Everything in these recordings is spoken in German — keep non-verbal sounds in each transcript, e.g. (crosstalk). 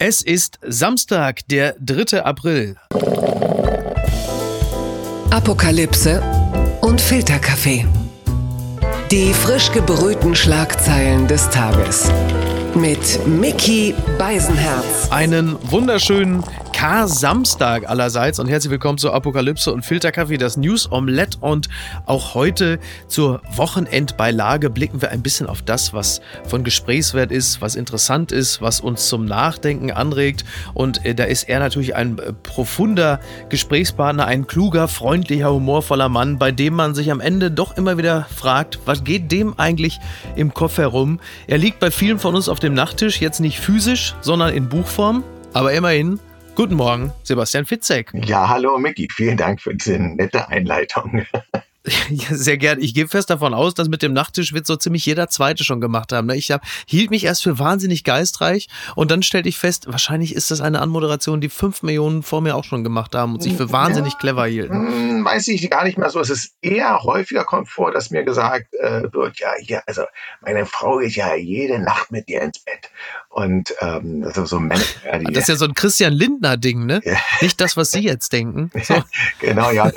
Es ist Samstag, der 3. April. Apokalypse und Filterkaffee. Die frisch gebrühten Schlagzeilen des Tages. Mit Mickey Beisenherz. Einen wunderschönen K-Samstag allerseits und herzlich willkommen zur Apokalypse und Filterkaffee, das News Omelette. Und auch heute zur Wochenendbeilage blicken wir ein bisschen auf das, was von Gesprächswert ist, was interessant ist, was uns zum Nachdenken anregt. Und äh, da ist er natürlich ein äh, profunder Gesprächspartner, ein kluger, freundlicher, humorvoller Mann, bei dem man sich am Ende doch immer wieder fragt, was geht dem eigentlich im Kopf herum? Er liegt bei vielen von uns auf dem Nachttisch, jetzt nicht physisch, sondern in Buchform. Aber immerhin Guten Morgen, Sebastian Fitzek. Ja, hallo Micky, vielen Dank für diese nette Einleitung. (laughs) Ja, sehr gern. Ich gehe fest davon aus, dass mit dem Nachttisch wird so ziemlich jeder Zweite schon gemacht haben. Ne? Ich hab, hielt mich erst für wahnsinnig geistreich und dann stellte ich fest, wahrscheinlich ist das eine Anmoderation, die fünf Millionen vor mir auch schon gemacht haben und sich für wahnsinnig ja, clever hielten. Hm, weiß ich gar nicht mehr so. Es ist eher häufiger kommt vor, dass mir gesagt äh, wird, ja, ja, also meine Frau geht ja jede Nacht mit dir ins Bett. Und ähm, also so Männer. Ja, (laughs) das ist ja so ein Christian Lindner-Ding, ne? Nicht das, was Sie jetzt denken. (laughs) So. genau, ja.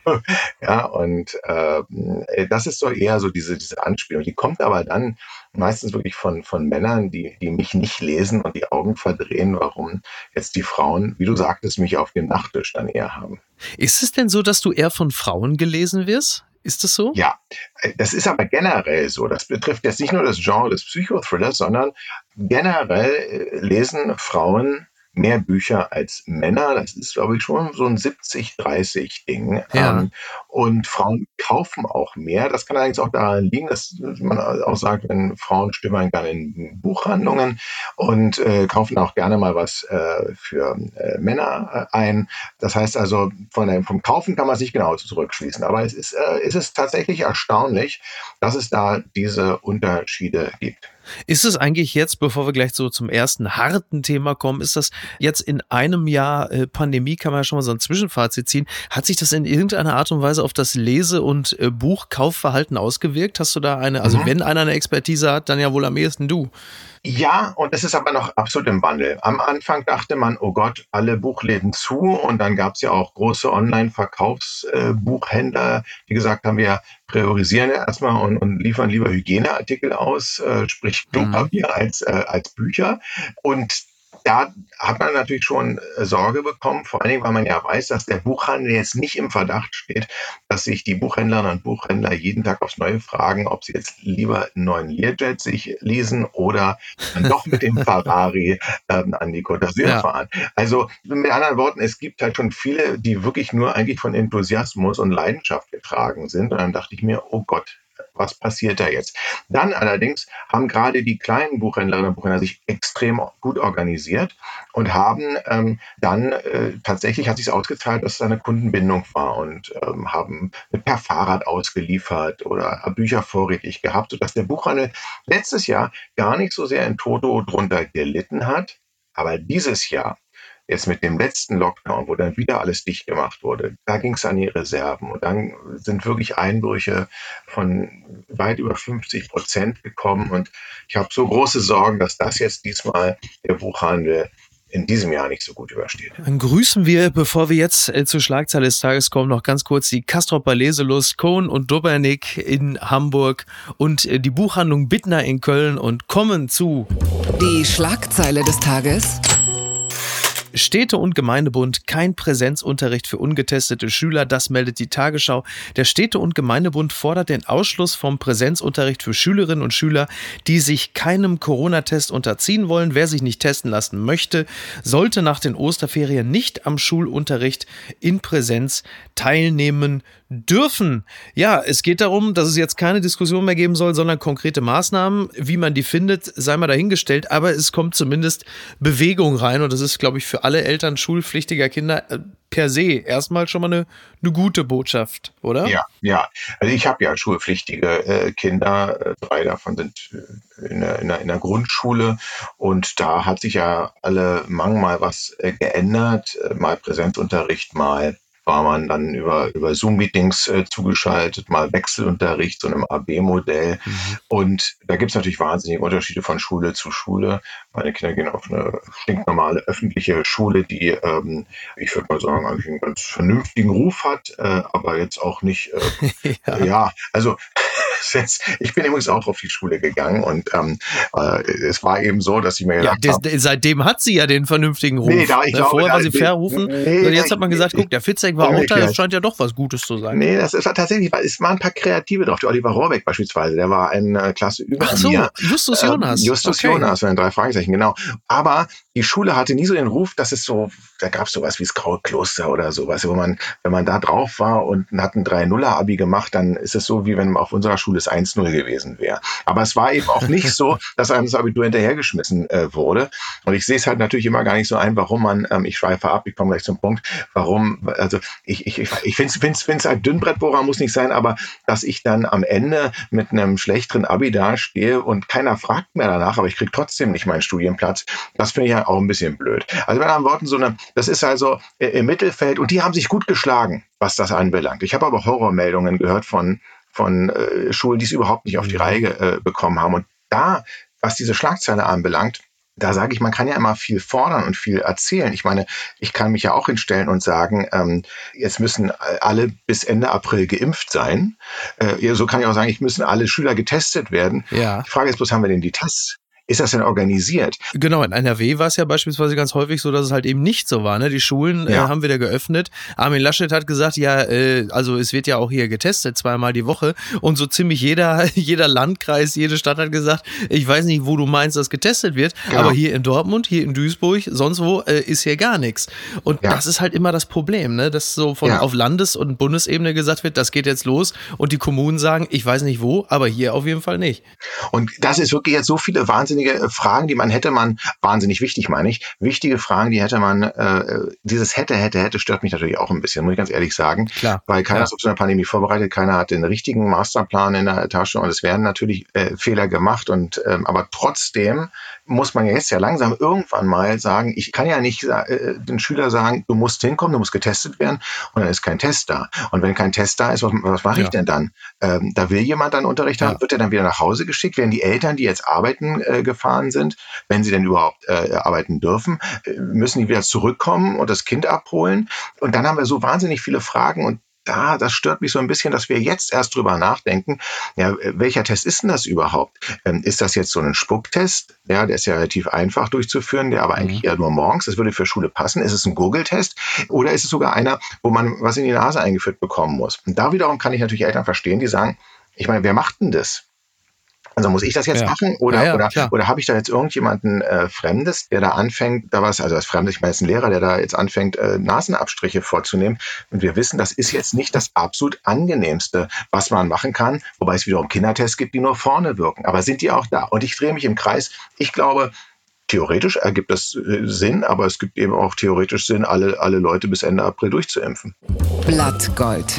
(laughs) ja, und und äh, das ist so eher so diese, diese Anspielung. Die kommt aber dann meistens wirklich von, von Männern, die, die mich nicht lesen und die Augen verdrehen, warum jetzt die Frauen, wie du sagtest, mich auf dem Nachttisch dann eher haben. Ist es denn so, dass du eher von Frauen gelesen wirst? Ist das so? Ja, das ist aber generell so. Das betrifft jetzt nicht nur das Genre des Psychothrillers, sondern generell äh, lesen Frauen mehr Bücher als Männer. Das ist, glaube ich, schon so ein 70-30-Ding. Ja. Ähm, und Frauen kaufen auch mehr. Das kann allerdings auch daran liegen, dass man auch sagt, wenn Frauen stimmen gerne in Buchhandlungen und äh, kaufen auch gerne mal was äh, für äh, Männer äh, ein. Das heißt also, von dem, vom Kaufen kann man sich genau zurückschließen. Aber es ist, äh, es ist tatsächlich erstaunlich, dass es da diese Unterschiede gibt. Ist es eigentlich jetzt, bevor wir gleich so zum ersten harten Thema kommen, ist das jetzt in einem Jahr äh, Pandemie, kann man ja schon mal so ein Zwischenfazit ziehen, hat sich das in irgendeiner Art und Weise auf das Lese- und äh, Buchkaufverhalten ausgewirkt? Hast du da eine, also mhm. wenn einer eine Expertise hat, dann ja wohl am ehesten du. Ja, und es ist aber noch absolut im Wandel. Am Anfang dachte man, oh Gott, alle Buchläden zu. Und dann gab es ja auch große Online-Verkaufsbuchhändler, äh, die gesagt haben, wir priorisieren erstmal und, und liefern lieber Hygieneartikel aus, äh, sprich mhm. Klopapier mhm. als, äh, als Bücher. Und da hat man natürlich schon äh, Sorge bekommen, vor allen Dingen, weil man ja weiß, dass der Buchhandel jetzt nicht im Verdacht steht, dass sich die Buchhändlerinnen und Buchhändler jeden Tag aufs Neue fragen, ob sie jetzt lieber einen neuen Learjet sich lesen oder doch mit dem (laughs) Ferrari ähm, an die Côte d'Azur ja. fahren. Also mit anderen Worten, es gibt halt schon viele, die wirklich nur eigentlich von Enthusiasmus und Leidenschaft getragen sind. Und dann dachte ich mir, oh Gott, was passiert da jetzt? Dann allerdings haben gerade die kleinen Buchhändlerinnen und Buchhändler sich extrem gut organisiert und haben ähm, dann äh, tatsächlich hat sich ausgezahlt, dass es eine Kundenbindung war und ähm, haben per Fahrrad ausgeliefert oder Bücher vorrätig gehabt, sodass der Buchhandel letztes Jahr gar nicht so sehr in Toto drunter gelitten hat. Aber dieses Jahr jetzt mit dem letzten Lockdown, wo dann wieder alles dicht gemacht wurde, da ging es an die Reserven und dann sind wirklich Einbrüche von weit über 50 Prozent gekommen und ich habe so große Sorgen, dass das jetzt diesmal der Buchhandel in diesem Jahr nicht so gut übersteht. Dann grüßen wir, bevor wir jetzt äh, zur Schlagzeile des Tages kommen, noch ganz kurz die Castrop Baleselus, Kohn und Dobernik in Hamburg und äh, die Buchhandlung Bittner in Köln und kommen zu die Schlagzeile des Tages. Städte- und Gemeindebund kein Präsenzunterricht für ungetestete Schüler, das meldet die Tagesschau. Der Städte- und Gemeindebund fordert den Ausschluss vom Präsenzunterricht für Schülerinnen und Schüler, die sich keinem Corona-Test unterziehen wollen. Wer sich nicht testen lassen möchte, sollte nach den Osterferien nicht am Schulunterricht in Präsenz teilnehmen dürfen. Ja, es geht darum, dass es jetzt keine Diskussion mehr geben soll, sondern konkrete Maßnahmen. Wie man die findet, sei mal dahingestellt. Aber es kommt zumindest Bewegung rein. Und das ist, glaube ich, für alle Eltern schulpflichtiger Kinder äh, per se erstmal schon mal eine, eine gute Botschaft, oder? Ja, ja. Also ich habe ja schulpflichtige äh, Kinder. Äh, drei davon sind äh, in der, in, der, in der Grundschule. Und da hat sich ja alle Mang mal was äh, geändert. Mal Präsenzunterricht, mal war man dann über, über Zoom-Meetings äh, zugeschaltet, mal Wechselunterricht, so einem AB-Modell. Mhm. Und da gibt es natürlich wahnsinnige Unterschiede von Schule zu Schule. Meine Kinder gehen auf eine stinknormale öffentliche Schule, die, ähm, ich würde mal sagen, eigentlich einen ganz vernünftigen Ruf hat, äh, aber jetzt auch nicht, äh, (laughs) ja. ja, also (laughs) ich bin übrigens auch auf die Schule gegangen und ähm, äh, es war eben so, dass ich mir ja, das, hab, seitdem hat sie ja den vernünftigen Ruf. Nee, da, ich ne? glaube, war sie verrufen. Nee, jetzt hat man gesagt, guck, der Fitzek war auch da, das scheint ja doch was Gutes zu sein. Nee, das ist tatsächlich, es waren ein paar Kreative drauf. Der Oliver Rohrbeck beispielsweise, der war eine Klasse über Ach so, mir. Justus ähm, Jonas. Ähm, Justus okay. Jonas, wenn drei Fragezeichen, genau. Aber die Schule hatte nie so den Ruf, dass es so, da gab es sowas wie das Graue Kloster oder sowas, wo man, wenn man da drauf war und hat ein 3-0er-Abi gemacht, dann ist es so, wie wenn auf unserer Schule es 1-0 gewesen wäre. Aber es war eben auch nicht so, (laughs) dass einem das Abitur hinterhergeschmissen äh, wurde. Und ich sehe es halt natürlich immer gar nicht so ein, warum man, ähm, ich schweife ab, ich komme gleich zum Punkt, warum, also ich, ich, ich, ich finde es find's, find's halt Dünnbrettbohrer muss nicht sein, aber dass ich dann am Ende mit einem schlechteren Abi dastehe und keiner fragt mehr danach, aber ich kriege trotzdem nicht meinen Studienplatz, das finde ich ja auch ein bisschen blöd. Also mit anderen Worten, so eine, das ist also äh, im Mittelfeld und die haben sich gut geschlagen, was das anbelangt. Ich habe aber Horrormeldungen gehört von, von äh, Schulen, die es überhaupt nicht auf die mhm. Reihe äh, bekommen haben. Und da, was diese Schlagzeile anbelangt, da sage ich, man kann ja immer viel fordern und viel erzählen. Ich meine, ich kann mich ja auch hinstellen und sagen, ähm, jetzt müssen alle bis Ende April geimpft sein. Äh, so kann ich auch sagen, ich müssen alle Schüler getestet werden. Ja. Die Frage ist bloß, haben wir denn die Tests? Ist das denn organisiert? Genau, in NRW war es ja beispielsweise ganz häufig so, dass es halt eben nicht so war. Ne? Die Schulen äh, ja. äh, haben wieder geöffnet. Armin Laschet hat gesagt, ja, äh, also es wird ja auch hier getestet, zweimal die Woche. Und so ziemlich jeder, (laughs) jeder Landkreis, jede Stadt hat gesagt, ich weiß nicht, wo du meinst, dass getestet wird, genau. aber hier in Dortmund, hier in Duisburg, sonst wo, äh, ist hier gar nichts. Und ja. das ist halt immer das Problem, ne? dass so von ja. auf Landes- und Bundesebene gesagt wird, das geht jetzt los und die Kommunen sagen, ich weiß nicht wo, aber hier auf jeden Fall nicht. Und das ist wirklich jetzt so viele Wahnsinn wahnsinnige äh, Fragen, die man hätte man, wahnsinnig wichtig meine ich, wichtige Fragen, die hätte man, äh, dieses hätte, hätte, hätte stört mich natürlich auch ein bisschen, muss ich ganz ehrlich sagen. Klar. Weil keiner ja. ist auf so eine Pandemie vorbereitet, keiner hat den richtigen Masterplan in der Tasche und es werden natürlich äh, Fehler gemacht und ähm, aber trotzdem muss man ja jetzt ja langsam irgendwann mal sagen, ich kann ja nicht äh, den Schüler sagen, du musst hinkommen, du musst getestet werden und dann ist kein Test da. Und wenn kein Test da ist, was, was mache ja. ich denn dann? Ähm, da will jemand dann Unterricht haben, wird er dann wieder nach Hause geschickt? Werden die Eltern, die jetzt arbeiten äh, gefahren sind, wenn sie denn überhaupt äh, arbeiten dürfen, äh, müssen die wieder zurückkommen und das Kind abholen? Und dann haben wir so wahnsinnig viele Fragen und da, das stört mich so ein bisschen, dass wir jetzt erst drüber nachdenken, ja, welcher Test ist denn das überhaupt? Ähm, ist das jetzt so ein Spucktest? Ja, der ist ja relativ einfach durchzuführen, der aber mhm. eigentlich eher nur morgens, das würde für Schule passen. Ist es ein Google-Test oder ist es sogar einer, wo man was in die Nase eingeführt bekommen muss? Und da wiederum kann ich natürlich Eltern verstehen, die sagen, ich meine, wer macht denn das? Also muss ich das jetzt ja. machen oder, ja, ja, oder, oder habe ich da jetzt irgendjemanden äh, Fremdes, der da anfängt, da was, also als Fremdes, ich meine jetzt ein Lehrer, der da jetzt anfängt, äh, Nasenabstriche vorzunehmen. Und wir wissen, das ist jetzt nicht das absolut angenehmste, was man machen kann, wobei es wiederum Kindertests gibt, die nur vorne wirken. Aber sind die auch da? Und ich drehe mich im Kreis. Ich glaube, Theoretisch ergibt das äh, Sinn, aber es gibt eben auch theoretisch Sinn, alle, alle Leute bis Ende April durchzuimpfen. Blattgold.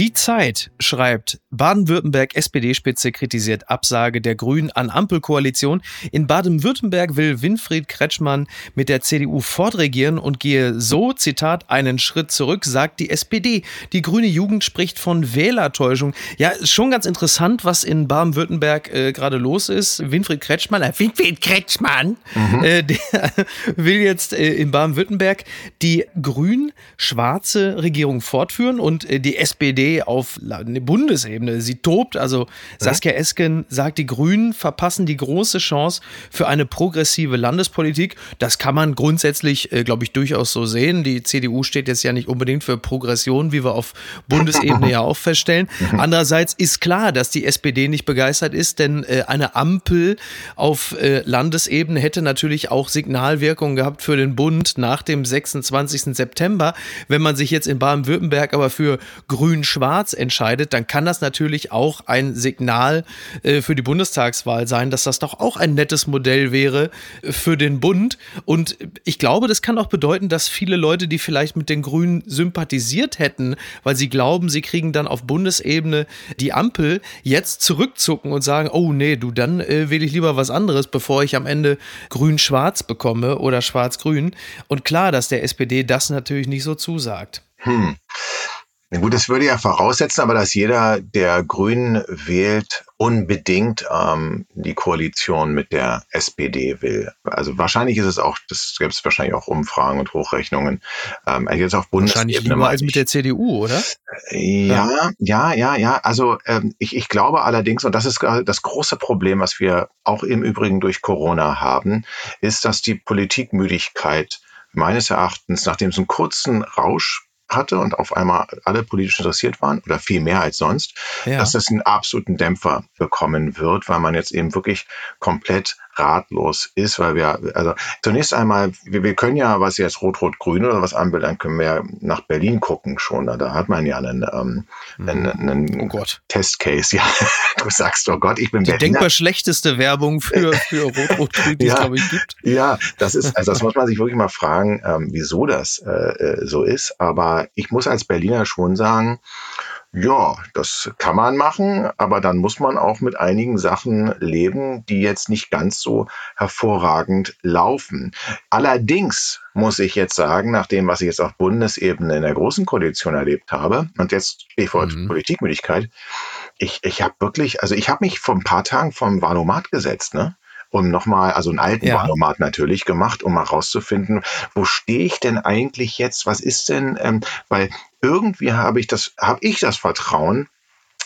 Die Zeit schreibt, Baden-Württemberg SPD-Spitze kritisiert Absage der Grünen an Ampelkoalition. In Baden-Württemberg will Winfried Kretschmann mit der CDU fortregieren und gehe so, Zitat, einen Schritt zurück, sagt die SPD. Die grüne Jugend spricht von Wählertäuschung. Ja, ist schon ganz interessant, was in Baden-Württemberg äh, gerade los ist. Winfried Kretschmann, äh, Winfried Kretschmann, mhm. äh, der (laughs) will jetzt äh, in Baden-Württemberg die grün-schwarze Regierung fortführen und äh, die SPD auf Bundesebene. Sie tobt. Also Saskia Esken sagt, die Grünen verpassen die große Chance für eine progressive Landespolitik. Das kann man grundsätzlich, äh, glaube ich, durchaus so sehen. Die CDU steht jetzt ja nicht unbedingt für Progression, wie wir auf Bundesebene (laughs) ja auch feststellen. Andererseits ist klar, dass die SPD nicht begeistert ist, denn äh, eine Ampel auf äh, Landesebene hätte natürlich auch Signalwirkung gehabt für den Bund nach dem 26. September. Wenn man sich jetzt in Baden-Württemberg aber für grün-schwarz grün-schwarz entscheidet, dann kann das natürlich auch ein Signal äh, für die Bundestagswahl sein, dass das doch auch ein nettes Modell wäre für den Bund. Und ich glaube, das kann auch bedeuten, dass viele Leute, die vielleicht mit den Grünen sympathisiert hätten, weil sie glauben, sie kriegen dann auf Bundesebene die Ampel, jetzt zurückzucken und sagen, oh nee, du, dann äh, wähle ich lieber was anderes, bevor ich am Ende grün-schwarz bekomme oder schwarz-grün. Und klar, dass der SPD das natürlich nicht so zusagt. Hm. Na gut, das würde ja voraussetzen, aber dass jeder, der Grünen wählt, unbedingt ähm, die Koalition mit der SPD will. Also wahrscheinlich ist es auch, das gibt es wahrscheinlich auch Umfragen und Hochrechnungen. Ähm, jetzt auf Bundesebene. Wahrscheinlich lieber als mit der CDU, oder? Ja, ja, ja, ja. Also ähm, ich, ich glaube allerdings, und das ist das große Problem, was wir auch im Übrigen durch Corona haben, ist, dass die Politikmüdigkeit meines Erachtens, nachdem es einen kurzen Rausch hatte und auf einmal alle politisch interessiert waren oder viel mehr als sonst, ja. dass das einen absoluten Dämpfer bekommen wird, weil man jetzt eben wirklich komplett ratlos ist, weil wir, also zunächst einmal, wir, wir können ja, was jetzt Rot-Rot-Grün oder was anbelangt, können wir ja nach Berlin gucken schon. Da, hat man ja einen, ähm, einen, einen oh Testcase. (laughs) Ja, du sagst, oh Gott, ich bin Die Berliner. denkbar schlechteste Werbung für, für Rot-Rot-Grün, die (laughs) ja, es, glaube ich, gibt. Ja, das ist, also das muss man sich wirklich mal fragen, ähm, wieso das äh, äh so ist. Aber ich muss als Berliner schon sagen, ja, das kann man machen, aber dann muss man auch mit einigen Sachen leben, die jetzt nicht ganz so hervorragend laufen. Allerdings muss ich jetzt sagen, nach dem, was ich jetzt auf Bundesebene in der Großen Koalition erlebt habe, und jetzt Stichwort mhm. Politikmüdigkeit, ich, ich habe wirklich, also ich habe mich vor ein paar Tagen vom Valomat gesetzt, ne? und nochmal, also einen alten ja. Wahlomat natürlich gemacht, um mal rauszufinden, wo stehe ich denn eigentlich jetzt? Was ist denn, ähm, weil irgendwie habe ich das, habe ich das Vertrauen,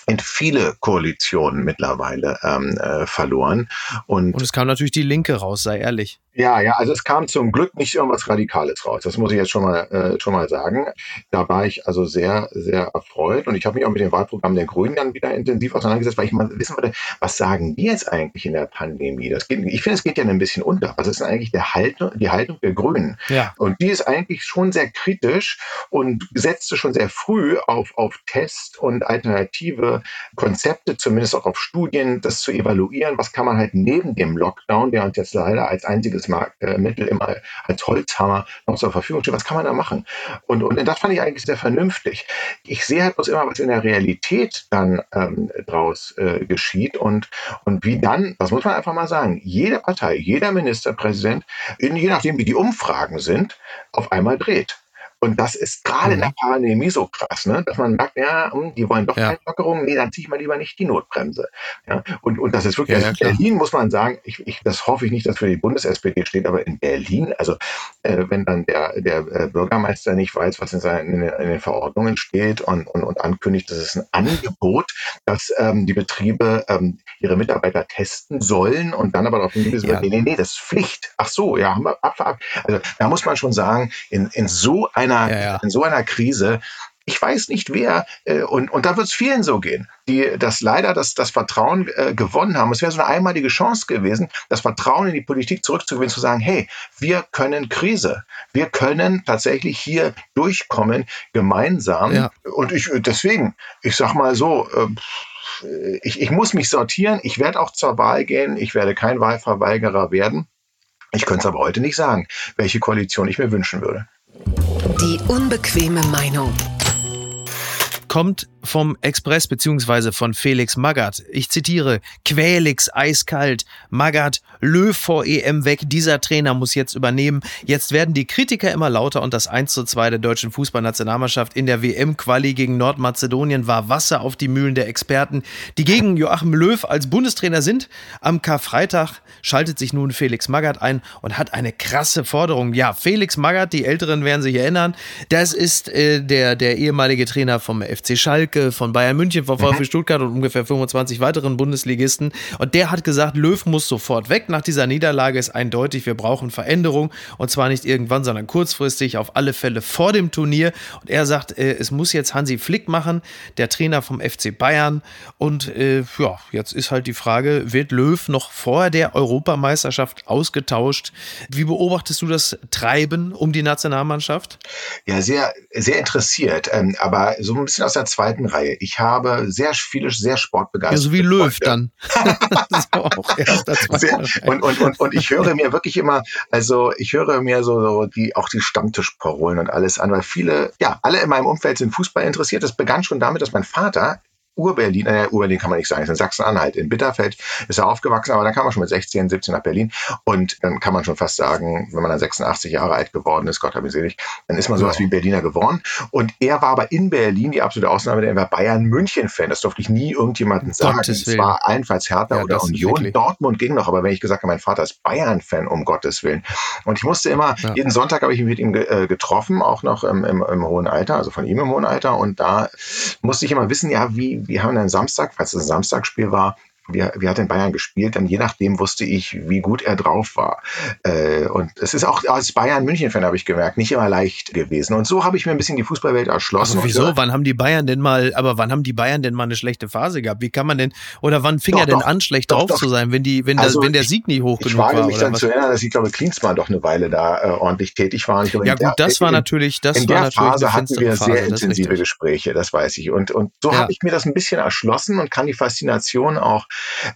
in viele Koalitionen mittlerweile ähm, äh, verloren. Und, und es kam natürlich die Linke raus, sei ehrlich. Ja, ja, also es kam zum Glück nicht irgendwas Radikales raus. Das muss ich jetzt schon mal, äh, schon mal sagen. Da war ich also sehr, sehr erfreut und ich habe mich auch mit dem Wahlprogramm der Grünen dann wieder intensiv auseinandergesetzt, weil ich mal wissen wollte, was sagen die jetzt eigentlich in der Pandemie? Das geht, ich finde, es geht ja ein bisschen unter. Was ist denn eigentlich der Haltung, die Haltung der Grünen? Ja. Und die ist eigentlich schon sehr kritisch und setzte schon sehr früh auf, auf Test und alternative Konzepte, zumindest auch auf Studien, das zu evaluieren. Was kann man halt neben dem Lockdown, der uns jetzt leider als einziges Mittel immer als Holzhammer noch zur Verfügung steht. Was kann man da machen? Und, und das fand ich eigentlich sehr vernünftig. Ich sehe halt bloß immer, was in der Realität dann ähm, draus äh, geschieht und, und wie dann, das muss man einfach mal sagen, jede Partei, jeder Ministerpräsident, in, je nachdem wie die Umfragen sind, auf einmal dreht. Und das ist gerade mhm. in der mhm. Pandemie so krass, ne? dass man merkt, ja, hm, die wollen doch ja. keine Lockerung, nee, dann ziehe ich mal lieber nicht die Notbremse. Ja? Und, und das ist wirklich, ja, also in Berlin muss man sagen, ich, ich, das hoffe ich nicht, dass für die Bundes-SPD steht, aber in Berlin, also äh, wenn dann der, der äh, Bürgermeister nicht weiß, was in, seinen, in, in den Verordnungen steht und, und, und ankündigt, das ist ein Angebot, dass ähm, die Betriebe ähm, ihre Mitarbeiter testen sollen und dann aber darauf hingewiesen wird, nee, nee, nee, das ist Pflicht. Ach so, ja, haben wir ab, ab. Also da muss man schon sagen, in, in so einer einer, ja, ja. in so einer Krise, ich weiß nicht wer, äh, und, und da wird es vielen so gehen, die das leider das, das Vertrauen äh, gewonnen haben. Es wäre so eine einmalige Chance gewesen, das Vertrauen in die Politik zurückzugewinnen, zu sagen, hey, wir können Krise. Wir können tatsächlich hier durchkommen, gemeinsam. Ja. Und ich deswegen, ich sag mal so, äh, ich, ich muss mich sortieren, ich werde auch zur Wahl gehen, ich werde kein Wahlverweigerer werden. Ich könnte es aber heute nicht sagen, welche Koalition ich mir wünschen würde. Die unbequeme Meinung. Kommt vom Express beziehungsweise von Felix Magath. Ich zitiere, Quälix eiskalt, Magath, Löw vor EM weg, dieser Trainer muss jetzt übernehmen. Jetzt werden die Kritiker immer lauter und das 1 zu 2 der deutschen Fußballnationalmannschaft in der WM-Quali gegen Nordmazedonien war Wasser auf die Mühlen der Experten, die gegen Joachim Löw als Bundestrainer sind. Am Karfreitag schaltet sich nun Felix Magath ein und hat eine krasse Forderung. Ja, Felix Magath, die Älteren werden sich erinnern, das ist äh, der, der ehemalige Trainer vom FC FC Schalke, von Bayern München, von VfB mhm. Stuttgart und ungefähr 25 weiteren Bundesligisten. Und der hat gesagt, Löw muss sofort weg. Nach dieser Niederlage ist eindeutig, wir brauchen Veränderung. Und zwar nicht irgendwann, sondern kurzfristig, auf alle Fälle vor dem Turnier. Und er sagt, äh, es muss jetzt Hansi Flick machen, der Trainer vom FC Bayern. Und äh, ja, jetzt ist halt die Frage, wird Löw noch vor der Europameisterschaft ausgetauscht? Wie beobachtest du das Treiben um die Nationalmannschaft? Ja, sehr, sehr interessiert. Ähm, aber so ein bisschen aus der zweiten Reihe. Ich habe sehr viele, sehr sportbegeisterte. Ja, so wie Löw dann. (laughs) sehr, und, und, und, und ich höre mir wirklich immer, also ich höre mir so, so die, auch die Stammtischparolen und alles an, weil viele, ja, alle in meinem Umfeld sind Fußball interessiert. Das begann schon damit, dass mein Vater Ur-Berlin, äh, Ur-Berlin kann man nicht sagen, ist in Sachsen-Anhalt. In Bitterfeld ist er aufgewachsen, aber dann kam er schon mit 16, 17 nach Berlin. Und dann kann man schon fast sagen, wenn man dann 86 Jahre alt geworden ist, Gott hab ich selig, dann ist man sowas wie Berliner geworden. Und er war aber in Berlin die absolute Ausnahme, der war Bayern-München-Fan. Das durfte ich nie irgendjemandem sagen. Es war allenfalls Hertha ja, oder Union. Dortmund ging noch, aber wenn ich gesagt habe, mein Vater ist Bayern-Fan, um Gottes Willen. Und ich musste immer, ja. jeden Sonntag habe ich mich mit ihm äh, getroffen, auch noch im, im, im hohen Alter, also von ihm im hohen Alter. Und da musste ich immer wissen, ja, wie, wir haben dann Samstag, falls es ein Samstagsspiel war, wie, wie hat denn Bayern gespielt? Dann je nachdem wusste ich, wie gut er drauf war. Äh, und es ist auch als Bayern-München-Fan, habe ich gemerkt, nicht immer leicht gewesen. Und so habe ich mir ein bisschen die Fußballwelt erschlossen. Also wieso? Wann haben die Bayern denn mal, aber wann haben die Bayern denn mal eine schlechte Phase gehabt? Wie kann man denn, oder wann fing doch, er denn doch, an, schlecht doch, drauf zu sein, wenn die, wenn, also das, wenn der Sieg nie hoch genug war? Ich wage mich dann was? zu erinnern, dass ich glaube, Klinsmann doch eine Weile da äh, ordentlich tätig war. Glaube, ja gut, der, das war in, natürlich, das in war der Phase hatten wir Phase, sehr intensive Gespräche, das weiß ich. Und, und so ja. habe ich mir das ein bisschen erschlossen und kann die Faszination auch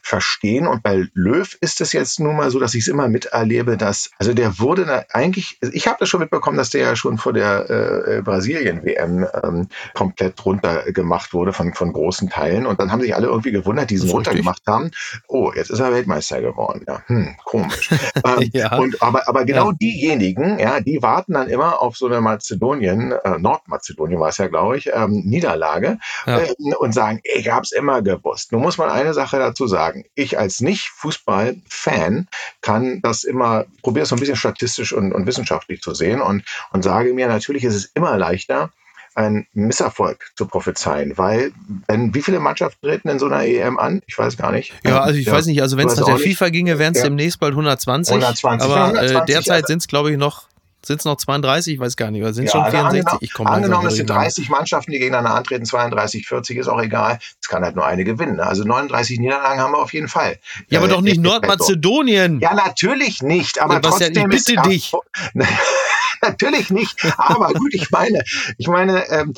verstehen. Und bei Löw ist es jetzt nun mal so, dass ich es immer miterlebe, dass, also der wurde da eigentlich, ich habe das schon mitbekommen, dass der ja schon vor der äh, Brasilien-WM ähm, komplett runtergemacht wurde von, von großen Teilen. Und dann haben sich alle irgendwie gewundert, die sie runtergemacht haben. Oh, jetzt ist er Weltmeister geworden. Ja, hm, komisch. (laughs) ähm, ja. Und, aber, aber genau ja. diejenigen, ja, die warten dann immer auf so eine Mazedonien, äh, Nordmazedonien war es ja, glaube ich, ähm, Niederlage ja. äh, und sagen, ich habe es immer gewusst. Nun muss man eine Sache dazu sagen. Ich als Nicht-Fußball-Fan kann das immer, probiere es so ein bisschen statistisch und, und wissenschaftlich zu sehen und, und sage mir, natürlich ist es immer leichter, einen Misserfolg zu prophezeien, weil wenn wie viele Mannschaften treten in so einer EM an? Ich weiß gar nicht. Ja, also ich ja, weiß nicht, also wenn es nach der FIFA ginge, wären es ja. demnächst bald 120. 120 aber 120, äh, derzeit sind es glaube ich noch sind es noch 32? Ich weiß gar nicht. Oder sind es ja, schon 64? Ich komme Angenommen, es sind 30 Mannschaften, die gegeneinander antreten, 32, 40 ist auch egal. Es kann halt nur eine gewinnen. Ne? Also 39 Niederlagen haben wir auf jeden Fall. Ja, aber äh, doch nicht Nordmazedonien. Ja, natürlich nicht. Aber Sebastian, trotzdem ich bitte dich. (laughs) natürlich nicht. Aber gut, ich meine, ich meine, ähm,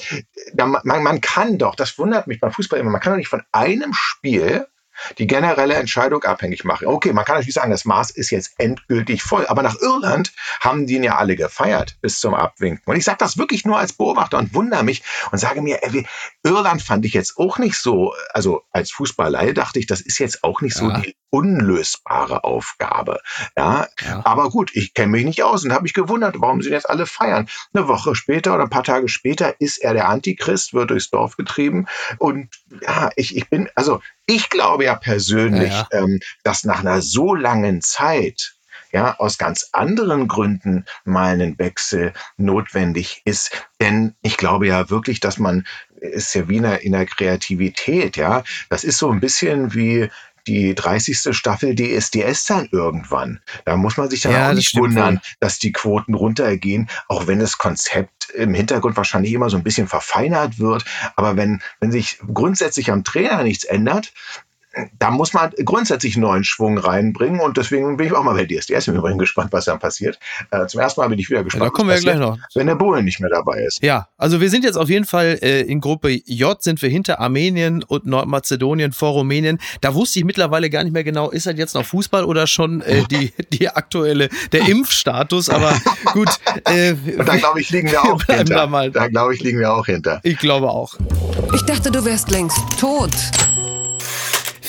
man, man kann doch, das wundert mich beim Fußball immer, man kann doch nicht von einem Spiel die generelle Entscheidung abhängig machen. Okay, man kann natürlich sagen, das Maß ist jetzt endgültig voll, aber nach Irland haben die ihn ja alle gefeiert bis zum Abwinken. Und ich sage das wirklich nur als Beobachter und wundere mich und sage mir, ey, Irland fand ich jetzt auch nicht so, also als Fußballerei dachte ich, das ist jetzt auch nicht so die unlösbare Aufgabe. Ja, ja. aber gut, ich kenne mich nicht aus und habe mich gewundert, warum sie jetzt alle feiern. Eine Woche später oder ein paar Tage später ist er der Antichrist, wird durchs Dorf getrieben und ja, ich, ich bin, also ich glaube ja persönlich, ja, ja. Ähm, dass nach einer so langen Zeit ja, aus ganz anderen Gründen mal ein Wechsel notwendig ist. Denn ich glaube ja wirklich, dass man, ist ja wie in der, in der Kreativität, ja, das ist so ein bisschen wie, die 30. Staffel DSDS dann irgendwann. Da muss man sich dann ja, auch nicht wundern, voll. dass die Quoten runtergehen, auch wenn das Konzept im Hintergrund wahrscheinlich immer so ein bisschen verfeinert wird. Aber wenn, wenn sich grundsätzlich am Trainer nichts ändert, da muss man grundsätzlich einen neuen Schwung reinbringen und deswegen bin ich auch mal bei DSDS im Übrigen gespannt, was dann passiert. Äh, zum ersten Mal bin ich wieder gespannt, ja, da kommen wir passiert, gleich noch. wenn der Bohlen nicht mehr dabei ist. Ja, also wir sind jetzt auf jeden Fall äh, in Gruppe J, sind wir hinter Armenien und Nordmazedonien vor Rumänien. Da wusste ich mittlerweile gar nicht mehr genau, ist das jetzt noch Fußball oder schon äh, (laughs) die, die aktuelle, der Impfstatus, aber (laughs) gut. Äh, da glaube ich, liegen wir auch (laughs) hinter. Da, mal. da glaube ich, liegen wir auch hinter. Ich glaube auch. Ich dachte, du wärst längst tot.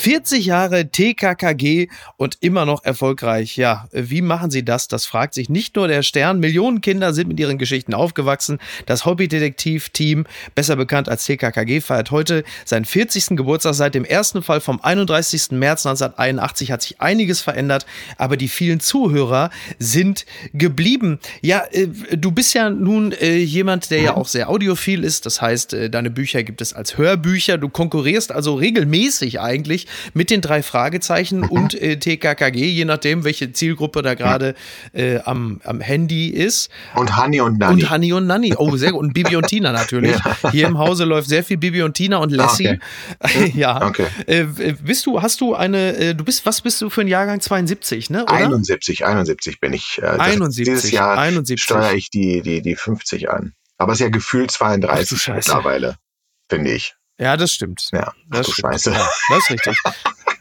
40 Jahre TKKG und immer noch erfolgreich. Ja, wie machen Sie das? Das fragt sich nicht nur der Stern. Millionen Kinder sind mit ihren Geschichten aufgewachsen. Das Hobbydetektiv-Team, besser bekannt als TKKG, feiert heute seinen 40. Geburtstag. Seit dem ersten Fall vom 31. März 1981 hat sich einiges verändert, aber die vielen Zuhörer sind geblieben. Ja, äh, du bist ja nun äh, jemand, der ja auch sehr audiophil ist. Das heißt, äh, deine Bücher gibt es als Hörbücher. Du konkurrierst also regelmäßig eigentlich mit den drei Fragezeichen mhm. und äh, TKKG, je nachdem, welche Zielgruppe da gerade äh, am, am Handy ist. Und Honey und Nanny. Und Honey und Nanny. Oh, sehr gut. Und Bibi und Tina natürlich. Ja. (laughs) Hier im Hause läuft sehr viel Bibi und Tina und Lassie. Okay. (laughs) ja. Okay. Äh, bist du, hast du eine, äh, du bist, was bist du für ein Jahrgang 72, ne? Oder? 71, 71 bin ich. Äh, 71. Dieses Jahr 71. steuere ich die, die, die 50 an. Aber es ist ja gefühlt 32 mittlerweile, finde ich. Ja, das stimmt. Ja, das Ach, stimmt. Scheiße. Ja, das ist richtig.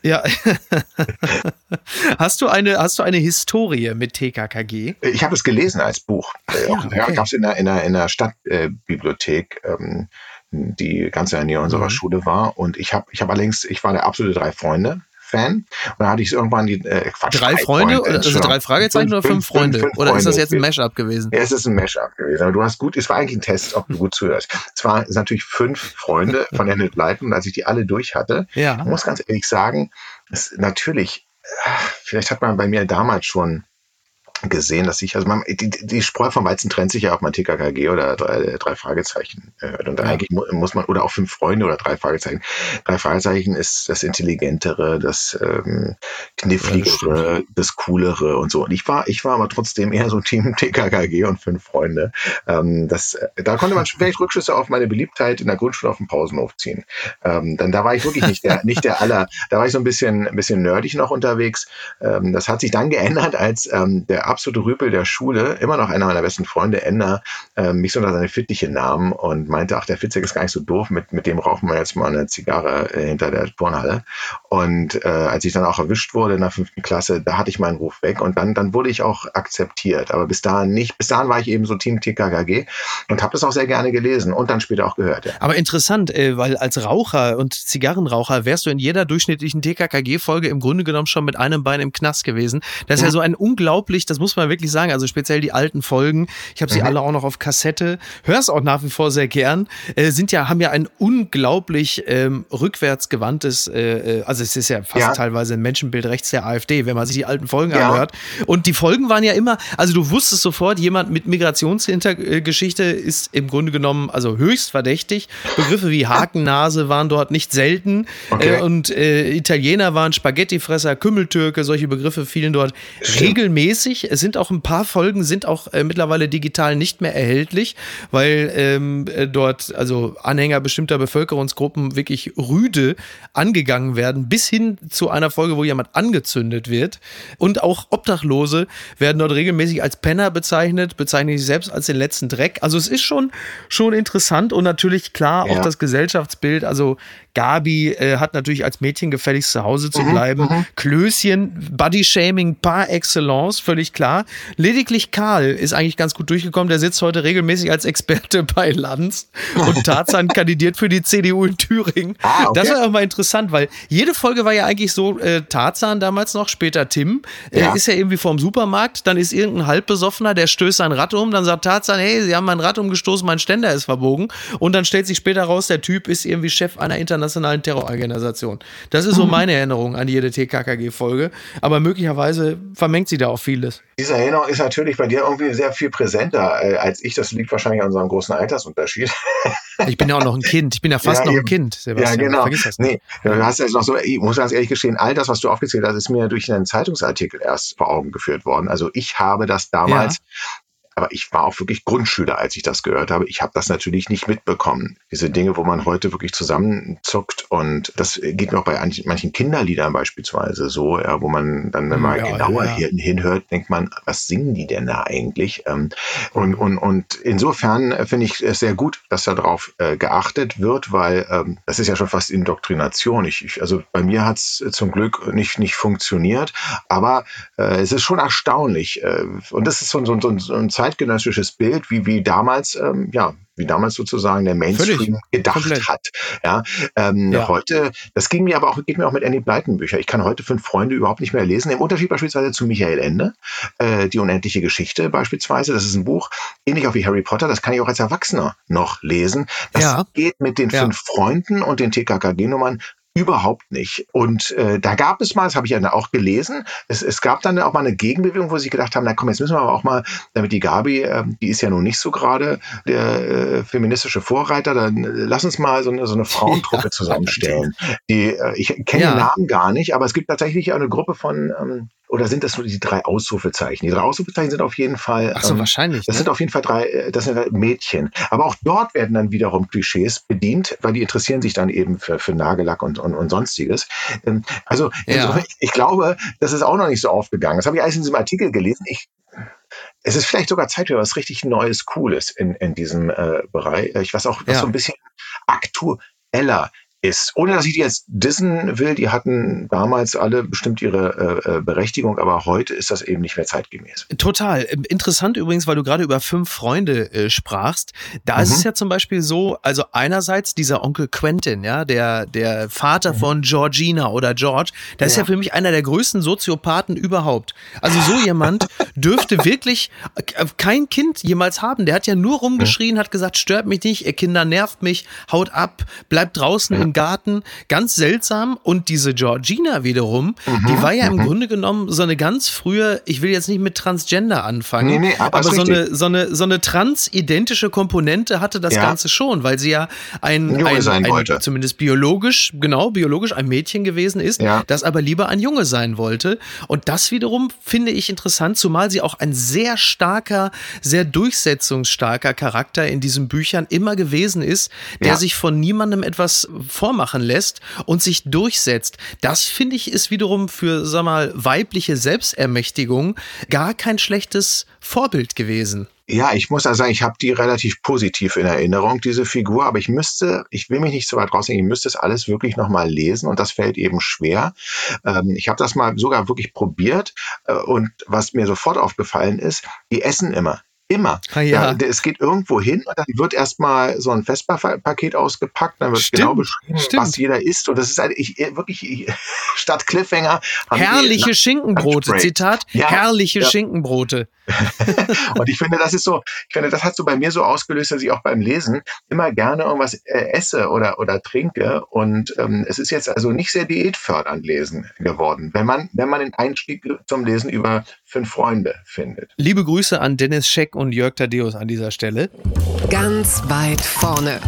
Ja. (laughs) hast du eine, hast du eine Historie mit TKKG? Ich habe es gelesen als Buch. Äh, Ja, ja, okay. gab es in der, in der, in der Stadtbibliothek, ähm, die ganz in der Nähe unserer Mhm. Schule war. Und ich habe ich hab allerdings, ich war der absolute drei Freunde. Fan. Und dann hatte ich irgendwann die äh, Quatsch, Drei Freunde? Also Entschuldigung. drei Fragezeichen oder fünf Freunde? Oder ist das jetzt ein Mashup gewesen? Ja, es ist ein Mashup gewesen. Aber du hast gut, es war eigentlich ein Test, ob du gut zuhörst. Es waren natürlich fünf Freunde von Enid Blyton und als ich die alle durch hatte, Ja. ich muss ganz ehrlich sagen, es, natürlich, äh, vielleicht hat man bei mir damals schon gesehen, dass ich, also man, die, die Spreu vom Weizen trennt sich ja, ob man TKKG oder drei, drei Fragezeichen hört. Und Ja. eigentlich mu muss man, oder auch fünf Freunde oder drei Fragezeichen. Drei Fragezeichen ist das Intelligentere, das ähm, Kniffligere, das Coolere und so. Und ich war, ich war aber trotzdem eher so Team (laughs) TKKG und fünf Freunde. Ähm, das, äh, da konnte man vielleicht Rückschlüsse auf meine Beliebtheit in der Grundschule auf dem Pausenhof ziehen. Ähm, dann da war ich wirklich nicht der, nicht der aller, da war ich so ein bisschen, ein bisschen nerdig noch unterwegs. Ähm, das hat sich dann geändert, als ähm, der absolute Rüpel der Schule, immer noch einer meiner besten Freunde, Ender, ähm, mich so unter seine Fittiche nahm und meinte, ach, der Fitzek ist gar nicht so doof, mit, mit dem rauchen wir jetzt mal eine Zigarre äh, hinter der Turnhalle. Und äh, als ich dann auch erwischt wurde in der fünften Klasse, da hatte ich meinen Ruf weg und dann, dann wurde ich auch akzeptiert. Aber bis dahin nicht, bis dahin war ich eben so Team TKKG und habe das auch sehr gerne gelesen und dann später auch gehört. Ja. Aber interessant, äh, weil als Raucher und Zigarrenraucher wärst du in jeder durchschnittlichen TKKG-Folge im Grunde genommen schon mit einem Bein im Knast gewesen. Das ist ja, Ja. so ein unglaublich, das muss man wirklich sagen, also speziell die alten Folgen, ich habe sie Mhm. alle auch noch auf Kassette, hör's auch nach wie vor sehr gern, äh, sind ja, haben ja ein unglaublich ähm, rückwärtsgewandtes, äh, äh, also es ist ja fast Ja. teilweise ein Menschenbild rechts der AfD, wenn man sich die alten Folgen Ja. anhört. Und die Folgen waren ja immer, also du wusstest sofort, jemand mit Migrationshintergeschichte ist im Grunde genommen also höchst verdächtig. Begriffe wie Hakennase waren dort nicht selten. Okay. Äh, und äh, Italiener waren Spaghettifresser, Kümmeltürke, solche Begriffe fielen dort regelmäßig. Es sind auch ein paar Folgen, sind auch äh, mittlerweile digital nicht mehr erhältlich, weil ähm, äh, dort also Anhänger bestimmter Bevölkerungsgruppen wirklich rüde angegangen werden, bis hin zu einer Folge, wo jemand angezündet wird. Und auch Obdachlose werden dort regelmäßig als Penner bezeichnet, bezeichnen sich selbst als den letzten Dreck. Also es ist schon, schon interessant und natürlich klar auch Ja. das Gesellschaftsbild. Also Gabi äh, hat natürlich als Mädchen gefälligst zu Hause zu bleiben. Klößchen, Bodyshaming par excellence, völlig klar. Lediglich Karl ist eigentlich ganz gut durchgekommen. Der sitzt heute regelmäßig als Experte (laughs) bei Lanz und Tarzan kandidiert für die CDU in Thüringen. Ah, okay. Das war auch mal interessant, weil jede Folge war ja eigentlich so, äh, Tarzan damals noch, später Tim, äh, Ja. ist ja irgendwie vorm Supermarkt, dann ist irgendein Halbbesoffener, der stößt sein Rad um, dann sagt Tarzan, hey, sie haben mein Rad umgestoßen, mein Ständer ist verbogen und dann stellt sich später raus, der Typ ist irgendwie Chef einer internationalen Terrororganisation. Das ist so (laughs) meine Erinnerung an jede TKKG-Folge, aber möglicherweise vermengt sie da auch vieles. Diese Erinnerung ist natürlich bei dir irgendwie sehr viel präsenter äh, als ich. Das liegt wahrscheinlich an unserem großen Altersunterschied. (laughs) Ich bin ja auch noch ein Kind, ich bin ja fast Ja, noch ein. Kind, Sebastian. Ja, genau. Vergiss das nicht. Nee, du hast jetzt noch so, ich muss ganz ehrlich gestehen, all das, was du aufgezählt hast, ist mir durch einen Zeitungsartikel erst vor Augen geführt worden. Also ich habe das damals, aber ich war auch wirklich Grundschüler, als ich das gehört habe. Ich habe das natürlich nicht mitbekommen. Diese Dinge, wo man heute wirklich zusammenzuckt und das geht mir auch bei manchen Kinderliedern beispielsweise so, ja, wo man dann, wenn man Ja, genauer ja. hin- hinhört, denkt man, was singen die denn da eigentlich? Ähm, Und, und, und insofern finde ich es sehr gut, dass darauf äh, geachtet wird, weil ähm, das ist ja schon fast Indoktrination. Ich, ich, also bei mir hat es zum Glück nicht, nicht funktioniert, aber äh, es ist schon erstaunlich. Äh, und das ist so, ein- so, so ein zeitgenössisches Bild, wie, wie damals, ähm, ja, wie damals sozusagen der Mainstream Völlig. gedacht Komplett. hat. Ja, ähm, Ja. heute, das ging mir aber auch, geht mir auch mit Annie Blyton Bücher. Ich kann heute fünf Freunde überhaupt nicht mehr lesen. Im Unterschied beispielsweise zu Michael Ende, äh, die unendliche Geschichte beispielsweise. Das ist ein Buch, ähnlich auch wie Harry Potter. Das kann ich auch als Erwachsener noch lesen. Das Ja. geht mit den Ja. fünf Freunden und den TKKG-Nummern Überhaupt nicht. Und äh, da gab es mal, das habe ich ja auch gelesen, es, es gab dann auch mal eine Gegenbewegung, wo sie gedacht haben, na komm, jetzt müssen wir aber auch mal, damit die Gabi, äh, die ist ja nun nicht so gerade der äh, feministische Vorreiter, dann äh, lass uns mal so eine, so eine Frauentruppe (laughs) zusammenstellen. Die, äh, ich kenne Ja. den Namen gar nicht, aber es gibt tatsächlich eine Gruppe von, ähm, oder sind das nur die drei Ausrufezeichen? Die drei Ausrufezeichen sind auf jeden Fall. Ach so, ähm, wahrscheinlich. das ne? sind auf jeden Fall drei, äh, das sind Mädchen. Aber auch dort werden dann wiederum Klischees bedient, weil die interessieren sich dann eben für, für Nagellack und, und, und sonstiges. Ähm, Also Ja. ich, ich glaube, das ist auch noch nicht so aufgegangen. Das habe ich alles in diesem Artikel gelesen. Ich, es ist vielleicht sogar Zeit für was richtig Neues, Cooles in, in diesem äh, Bereich. Ich weiß auch, was Ja. so ein bisschen aktu Ella ist. Ohne dass ich die jetzt dissen will, die hatten damals alle bestimmt ihre äh, äh, Berechtigung, aber heute ist das eben nicht mehr zeitgemäß. Total. Ähm, interessant übrigens, weil du gerade über fünf Freunde äh, sprachst. Da mhm. ist es ja zum Beispiel so, also einerseits dieser Onkel Quentin, ja, der, der Vater mhm. von Georgina oder George, der ja. ist ja für mich einer der größten Soziopathen überhaupt. Also so jemand (laughs) dürfte wirklich äh, kein Kind jemals haben. Der hat ja nur rumgeschrien, hat gesagt, stört mich nicht, ihr Kinder nervt mich, haut ab, bleibt draußen ja. Im Garten. Ganz seltsam. Und diese Georgina wiederum, mhm, die war ja im mhm. Grunde genommen so eine ganz frühe, ich will jetzt nicht mit Transgender anfangen, nee, nee, aber, aber so, eine, so, eine, so eine transidentische Komponente hatte das ja. Ganze schon, weil sie ja ein, ein, ein, sein ein zumindest biologisch, genau, biologisch ein Mädchen gewesen ist, ja. das aber lieber ein Junge sein wollte. Und das wiederum finde ich interessant, zumal sie auch ein sehr starker, sehr durchsetzungsstarker Charakter in diesen Büchern immer gewesen ist, der ja. sich von niemandem etwas vormachen lässt und sich durchsetzt. Das finde ich ist wiederum für, sag mal, weibliche Selbstermächtigung gar kein schlechtes Vorbild gewesen. Ja, ich muss da sagen, ich habe die relativ positiv in Erinnerung, diese Figur, aber ich müsste, ich will mich nicht so weit rausnehmen, ich müsste es alles wirklich nochmal lesen und das fällt eben schwer. Ähm, ich habe das mal sogar wirklich probiert äh, und was mir sofort aufgefallen ist, die essen immer. Immer. Ah, ja. ja. es geht irgendwo hin und dann wird erstmal so ein Vespa-Paket ausgepackt, dann wird stimmt, genau beschrieben, stimmt. was jeder isst. Und das ist halt, ich, wirklich, ich, (laughs) statt Cliffhanger. Herrliche die, Schinkenbrote, Zitat, ja, herrliche. Schinkenbrote. (laughs) und ich finde, das ist so, ich finde, das hat so bei mir so ausgelöst, dass ich auch beim Lesen immer gerne irgendwas äh, esse oder, oder trinke. Und ähm, es ist jetzt also nicht sehr diätfördernd lesen geworden, wenn man, wenn man den Einstieg zum Lesen über fünf Freunde findet. Liebe Grüße an Dennis Scheck und Jörg Tadeus an dieser Stelle. Ganz weit vorne.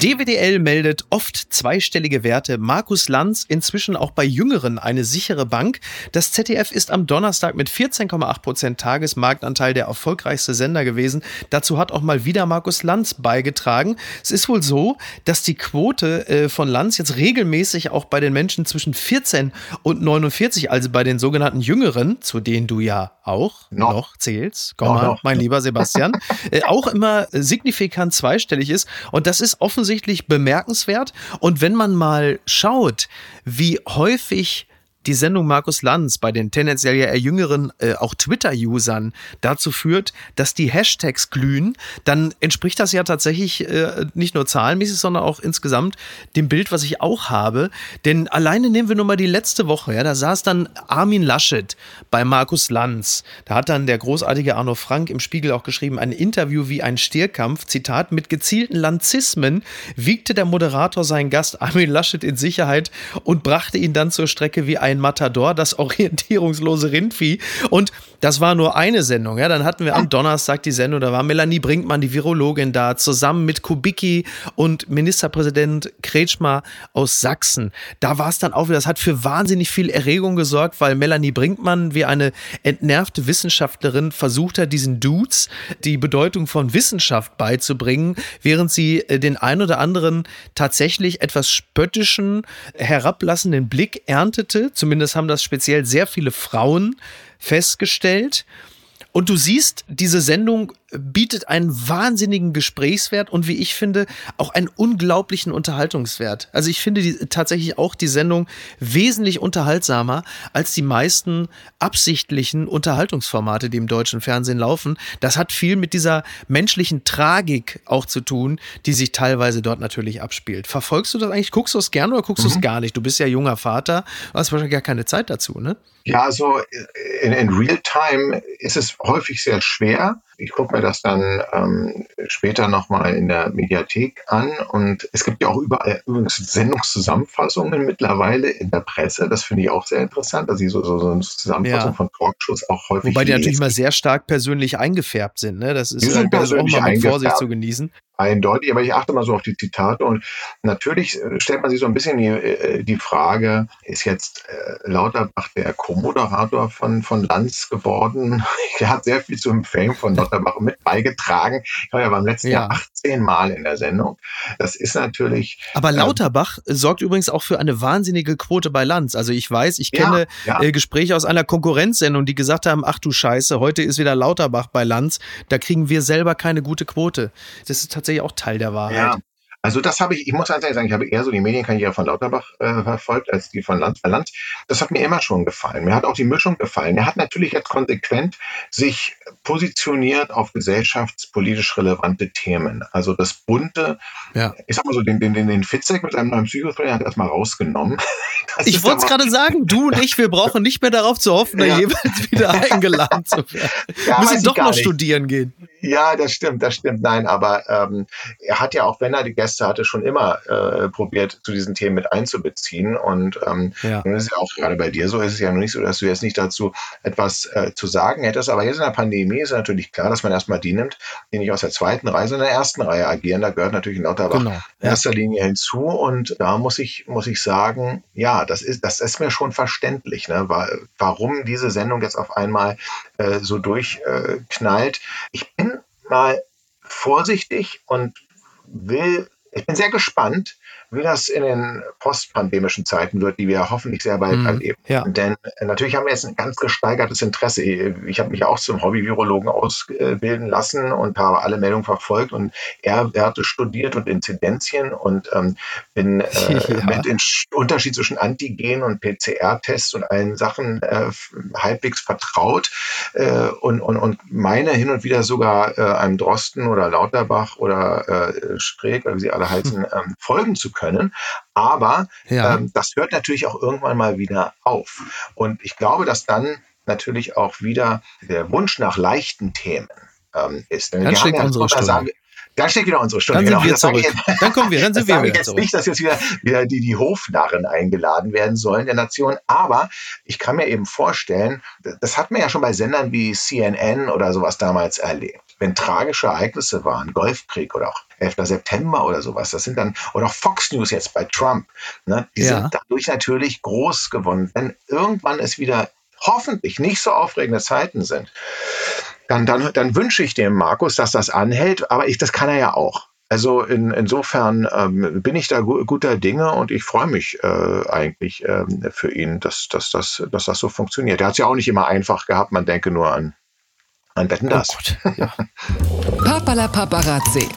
DWDL meldet oft zweistellige Werte. Markus Lanz inzwischen auch bei Jüngeren eine sichere Bank. Das ZDF ist am Donnerstag mit 14,8 Prozent Tagesmarktanteil der erfolgreichste Sender gewesen. Dazu hat auch mal wieder Markus Lanz beigetragen. Es ist wohl so, dass die Quote äh, von Lanz jetzt regelmäßig auch bei den Menschen zwischen 14 und 49, also bei den sogenannten Jüngeren, zu denen du ja auch noch, noch zählst, komm mal, mein lieber Sebastian, (laughs) äh, auch immer signifikant zweistellig ist. Und das ist offensichtlich offensichtlich bemerkenswert. Und wenn man mal schaut, wie häufig die Sendung Markus Lanz bei den tendenziell ja eher jüngeren, äh, auch Twitter-Usern dazu führt, dass die Hashtags glühen, dann entspricht das ja tatsächlich äh, nicht nur zahlenmäßig, sondern auch insgesamt dem Bild, was ich auch habe. Denn alleine nehmen wir nur mal die letzte Woche, ja, da saß dann Armin Laschet bei Markus Lanz. Da hat dann der großartige Arno Frank im Spiegel auch geschrieben, ein Interview wie ein Stierkampf, Zitat, mit gezielten Lanzismen wiegte der Moderator seinen Gast Armin Laschet in Sicherheit und brachte ihn dann zur Strecke wie ein ein Matador, das orientierungslose Rindvieh. Und das war nur eine Sendung. Ja, dann hatten wir am Donnerstag die Sendung, da war Melanie Brinkmann, die Virologin, da, zusammen mit Kubicki und Ministerpräsident Kretschmer aus Sachsen. Da war es dann auch wieder, das hat für wahnsinnig viel Erregung gesorgt, weil Melanie Brinkmann wie eine entnervte Wissenschaftlerin versucht hat, diesen Dudes die Bedeutung von Wissenschaft beizubringen, während sie äh, den ein oder anderen tatsächlich etwas spöttischen, herablassenden Blick erntete. Zumindest haben das speziell sehr viele Frauen festgestellt. Und du siehst, diese Sendung bietet einen wahnsinnigen Gesprächswert und wie ich finde, auch einen unglaublichen Unterhaltungswert. Also ich finde die, tatsächlich auch die Sendung wesentlich unterhaltsamer als die meisten absichtlichen Unterhaltungsformate, die im deutschen Fernsehen laufen. Das hat viel mit dieser menschlichen Tragik auch zu tun, die sich teilweise dort natürlich abspielt. Verfolgst du das eigentlich? Guckst du es gerne oder guckst mhm. du es gar nicht? Du bist ja junger Vater, du hast wahrscheinlich gar keine Zeit dazu, ne? Ja, also in, in Real Time ist es häufig sehr schwer. Ich gucke mir das dann ähm, später nochmal in der Mediathek an. Und es gibt ja auch überall übrigens Sendungszusammenfassungen mittlerweile in der Presse. Das finde ich auch sehr interessant, dass sie so, so, so eine Zusammenfassung ja. von Talkshows auch häufig. Wobei die natürlich mal sehr stark persönlich eingefärbt sind. Ne? Das ist halt auch mal mit Vorsicht zu genießen eindeutig, aber ich achte mal so auf die Zitate und natürlich äh, stellt man sich so ein bisschen die, äh, die Frage, ist jetzt äh, Lauterbach der Co-Moderator von, von Lanz geworden? (laughs) Er hat sehr viel zum Fame von Lauterbach mit beigetragen. Ich war ja beim letzten ja. Jahr 18 Mal in der Sendung. Das ist natürlich. Aber ähm, Lauterbach äh, sorgt übrigens auch für eine wahnsinnige Quote bei Lanz. Also ich weiß, ich kenne ja, ja. Äh, Gespräche aus einer Konkurrenzsendung, die gesagt haben, ach du Scheiße, heute ist wieder Lauterbach bei Lanz. Da kriegen wir selber keine gute Quote. Das ist tatsächlich auch Teil der Wahrheit. Ja. Also das habe ich, ich muss ehrlich sagen, ich habe eher so die Medienkarriere von Lauterbach äh, verfolgt als die von Land Land. Das hat mir immer schon gefallen. Mir hat auch die Mischung gefallen. Er hat natürlich jetzt konsequent sich positioniert auf gesellschaftspolitisch relevante Themen. Also das bunte, ja. ich sag mal so, den, den, den, den Fitzek mit seinem neuen Psychothriller hat erstmal rausgenommen. (laughs) Das ich wollte es gerade sagen, du und ich, wir brauchen nicht mehr darauf zu hoffen, ja. da jeweils wieder (laughs) eingeladen zu werden. Ja, Müssen doch noch nicht. studieren gehen. Ja, das stimmt, das stimmt. Nein, aber ähm, er hat ja auch, wenn er die Gäste hatte, schon immer äh, probiert, zu diesen Themen mit einzubeziehen. Und ähm, ja. nun ist ja auch gerade bei dir so, ist es ja noch nicht so, dass du jetzt nicht dazu etwas äh, zu sagen hättest. Aber jetzt in der Pandemie ist natürlich klar, dass man erstmal die nimmt, die nicht aus der zweiten Reihe, sondern in der ersten Reihe agieren. Da gehört natürlich Lauterbach genau. in erster Linie hinzu. Und da muss ich, muss ich sagen, ja, das ist, das ist mir schon verständlich, ne? warum diese Sendung jetzt auf einmal äh, so durchknallt. ich bin mal vorsichtig und will, ich bin sehr gespannt, wie das in den postpandemischen Zeiten wird, die wir hoffentlich sehr bald mhm, erleben. Ja. Denn äh, natürlich haben wir jetzt ein ganz gesteigertes Interesse. Ich habe mich auch zum Hobby-Virologen ausbilden lassen und habe alle Meldungen verfolgt und er Werte studiert und Inzidenzien und ähm, bin (laughs) äh, ja. mit dem Unterschied zwischen Antigen und PCR-Tests und allen Sachen äh, halbwegs vertraut äh, und, und, und meine hin und wieder sogar äh, einem Drosten oder Lauterbach oder äh, Streeck, wie sie alle (laughs) heißen, ähm, folgen zu können. Aber ja. ähm, das hört natürlich auch irgendwann mal wieder auf. Und ich glaube, dass dann natürlich auch wieder der Wunsch nach leichten Themen ähm, ist. Denn dann steckt ja unsere Stunde. Sagen, dann steckt wieder unsere Stunde. Dann sind genau. wir zurück. Jetzt, dann kommen wir, dann sind wir wieder jetzt zurück. nicht, dass jetzt wieder, wieder die, die Hofnarren eingeladen werden sollen der Nation. Aber ich kann mir eben vorstellen, das hat man ja schon bei Sendern wie CNN oder sowas damals erlebt. Wenn tragische Ereignisse waren, Golfkrieg oder auch 11. September oder sowas. Das sind dann, oder auch Fox News jetzt bei Trump, ne, die ja. sind dadurch natürlich groß gewonnen. Wenn irgendwann es wieder hoffentlich nicht so aufregende Zeiten sind, dann, dann, dann wünsche ich dem Markus, dass das anhält, aber ich, das kann er ja auch. Also in, insofern ähm, bin ich da gu guter Dinge und ich freue mich äh, eigentlich ähm, für ihn, dass, dass, dass, dass das so funktioniert. Er hat es ja auch nicht immer einfach gehabt, man denke nur an, an Wetten das. Oh Gott, ja. (laughs) Papala Paparazzi.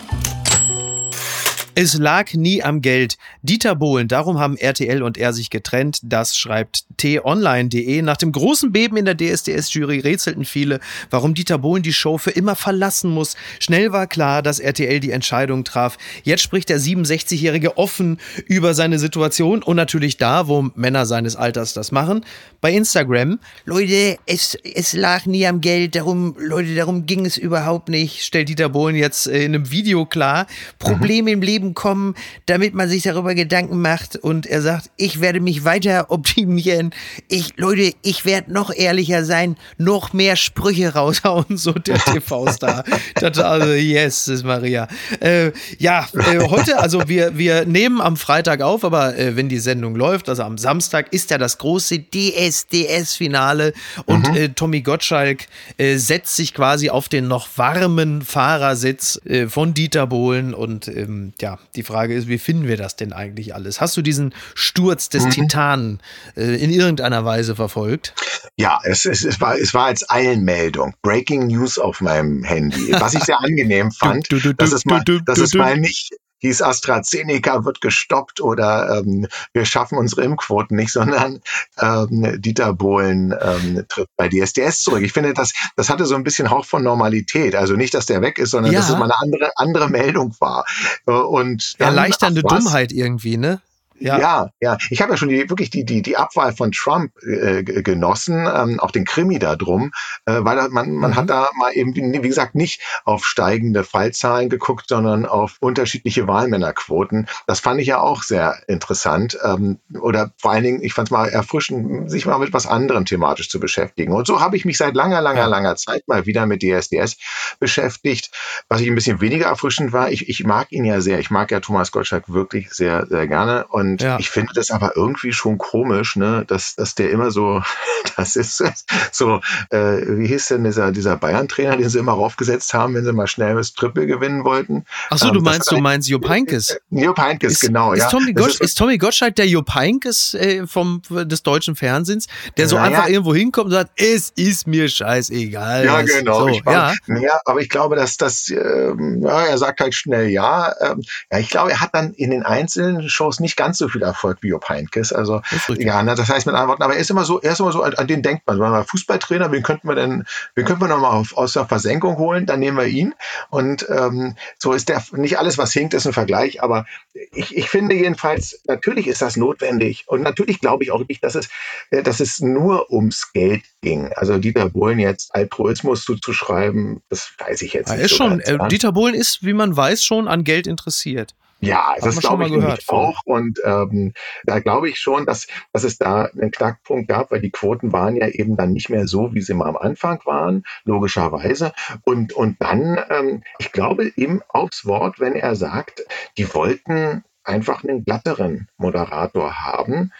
Es lag nie am Geld. Dieter Bohlen, darum haben RTL und er sich getrennt. Das schreibt t-online.de. Nach dem großen Beben in der DSDS-Jury rätselten viele, warum Dieter Bohlen die Show für immer verlassen muss. Schnell war klar, dass RTL die Entscheidung traf. Jetzt spricht der 67-Jährige offen über seine Situation und natürlich da, wo Männer seines Alters das machen. Bei Instagram. Leute, es, es lag nie am Geld. Darum, Leute, darum ging es überhaupt nicht, stellt Dieter Bohlen jetzt in einem Video klar. Probleme mhm. im Leben kommen, damit man sich darüber Gedanken macht. Und er sagt, ich werde mich weiter (laughs) optimieren. Ich, Leute, ich werde noch ehrlicher sein, noch mehr Sprüche raushauen, so der (laughs) TV-Star. also, yes, ist Maria. Äh, ja, äh, heute, also wir, wir nehmen am Freitag auf, aber äh, wenn die Sendung läuft, also am Samstag, ist ja das große DSDS-Finale und mhm. Äh, Tommy Gottschalk äh, setzt sich quasi auf den noch warmen Fahrersitz äh, von Dieter Bohlen und ähm, ja, die Frage ist, wie finden wir das denn eigentlich alles? Hast du diesen Sturz des mhm. Titanen äh, in irgendeiner Weise verfolgt? Ja, es, es, es, war, es war als Eilmeldung, Breaking News auf meinem Handy, was ich sehr (laughs) angenehm fand, es mal, dass es mal nicht hieß AstraZeneca wird gestoppt oder ähm, wir schaffen unsere Impfquoten nicht, (laughs) sondern ähm, Dieter Bohlen ähm, tritt bei DSDS zurück. Ich finde, das, das hatte so ein bisschen Hauch von Normalität. Also nicht, dass der weg ist, sondern ja. dass es mal eine andere, andere Meldung war. Und Erleichternde Dummheit irgendwie, ne? Ja, ja. ja. Ich habe ja schon die, wirklich die, die, die Abwahl von Trump äh, genossen, ähm, auch den Krimi da drum, äh, weil man, man mhm. hat da mal eben, wie gesagt, nicht auf steigende Fallzahlen geguckt, sondern auf unterschiedliche Wahlmännerquoten. Das fand ich ja auch sehr interessant. Ähm, oder vor allen Dingen, ich fand es mal erfrischend, sich mal mit was anderem thematisch zu beschäftigen. Und so habe ich mich seit langer, langer, langer Zeit mal wieder mit DSDS beschäftigt. Was ich ein bisschen weniger erfrischend war, ich, ich mag ihn ja sehr. Ich mag ja Thomas Gottschalk wirklich sehr, sehr gerne. Und Und ja. ich finde das aber irgendwie schon komisch, ne, dass, dass der immer so, (laughs) das ist (laughs) so, äh, wie hieß denn dieser, dieser Bayern-Trainer, den sie immer raufgesetzt haben, wenn sie mal schnell das Triple gewinnen wollten. Ach so, ähm, du meinst, du meinst Jupp Heynckes. Äh, Jupp Heynckes, ist, genau, ist ja. Tommy Gottsch, ist, ist, Tommy Gottschalk der Jupp Heynckes äh, vom, des deutschen Fernsehens, der so einfach ja. irgendwo hinkommt und sagt, es ist mir scheißegal. Ja, genau. So, ich ja. ja, aber ich glaube, dass das, ähm, ja, er sagt halt schnell ja. Ähm, ja, ich glaube, er hat dann in den einzelnen Shows nicht ganz so viel Erfolg wie Jupp Heynckes. Also, ja, na, das heißt mit anderen Worten, aber er ist immer so, er ist immer so, an, an den denkt man. Wenn wir Fußballtrainer, wen könnten wir denn, wen könnten wir nochmal aus der Versenkung holen? Dann nehmen wir ihn. Und ähm, so ist der, nicht alles, was hinkt, ist ein Vergleich, aber ich, ich finde jedenfalls, natürlich ist das notwendig. Und natürlich glaube ich auch nicht, dass es, äh, dass es nur ums Geld ging. Also Dieter Bohlen jetzt Altruismus zuzuschreiben, das weiß ich jetzt er nicht. Ist so schon, ganz, äh, Dieter Bohlen ist, wie man weiß, schon an Geld interessiert. Ja, das glaube ich nämlich auch. Und ähm, da glaube ich schon, dass, dass es da einen Knackpunkt gab, weil die Quoten waren ja eben dann nicht mehr so, wie sie mal am Anfang waren, logischerweise. Und, und dann, ähm, ich glaube ihm aufs Wort, wenn er sagt, die wollten einfach einen glatteren Moderator haben.